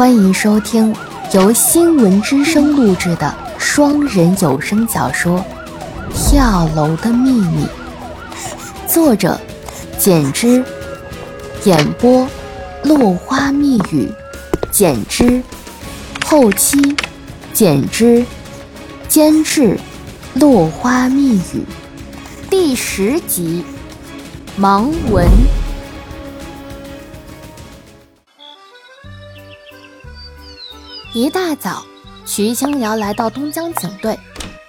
欢迎收听由新闻之声录制的双人有声小说《跳楼的秘密》，作者简之，演播落花密语，简之，后期简之，监制落花密语，第十集，盲文。一大早，徐青瑶来到东江警队，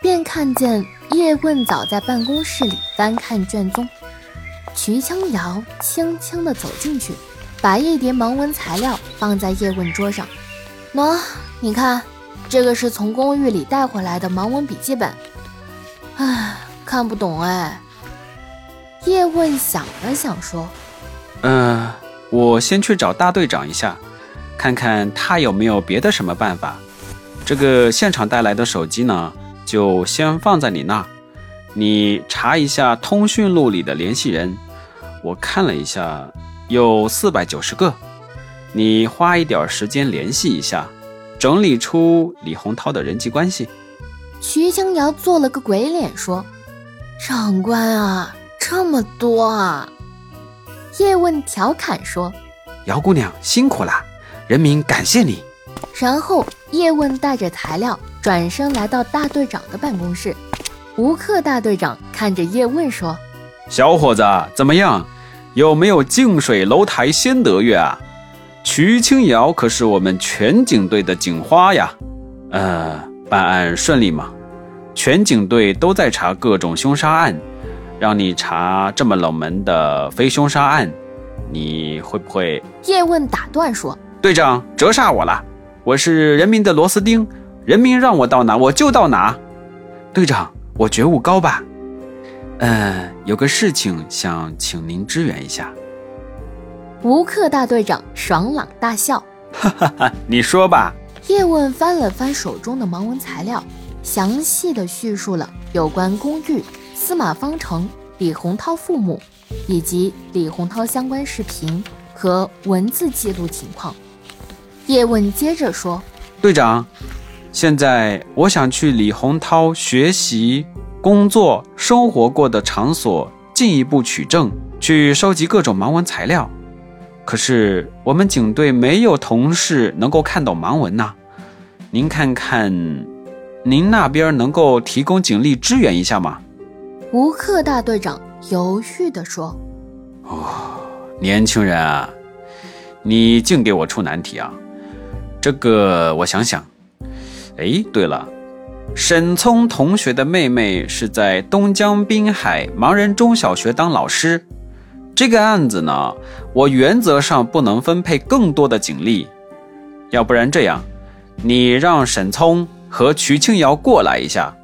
便看见叶问早在办公室里翻看卷宗。徐青瑶轻轻地走进去，把一叠盲文材料放在叶问桌上。喏，你看，这个是从公寓里带回来的盲文笔记本。唉，看不懂哎。叶问想了想说：“嗯，我先去找大队长一下。”看看他有没有别的什么办法。这个现场带来的手机呢，就先放在你那。你查一下通讯录里的联系人，我看了一下，有四百九十个。你花一点时间联系一下，整理出李洪涛的人际关系。徐清瑶做了个鬼脸说：“长官啊，这么多啊！”叶问调侃说：“姚姑娘辛苦了。”人民感谢你。然后叶问带着材料转身来到大队长的办公室。吴克大队长看着叶问说：“小伙子怎么样？有没有近水楼台先得月啊？瞿青瑶可是我们全警队的警花呀。呃，办案顺利吗？全警队都在查各种凶杀案，让你查这么冷门的非凶杀案，你会不会？”叶问打断说。队长折煞我了，我是人民的螺丝钉，人民让我到哪我就到哪。队长，我觉悟高吧？嗯，有个事情想请您支援一下。吴克大队长爽朗大笑，哈哈哈，你说吧。叶问翻了翻手中的盲文材料，详细的叙述了有关公寓、司马方城、李洪涛父母以及李洪涛相关视频和文字记录情况。叶问接着说：“队长，现在我想去李洪涛学习、工作、生活过的场所进一步取证，去收集各种盲文材料。可是我们警队没有同事能够看懂盲文呐。您看看，您那边能够提供警力支援一下吗？”吴克大队长犹豫地说：“哦，年轻人啊，你净给我出难题啊！”这个我想想，哎，对了，沈聪同学的妹妹是在东江滨海盲人中小学当老师。这个案子呢，我原则上不能分配更多的警力，要不然这样，你让沈聪和瞿庆瑶过来一下，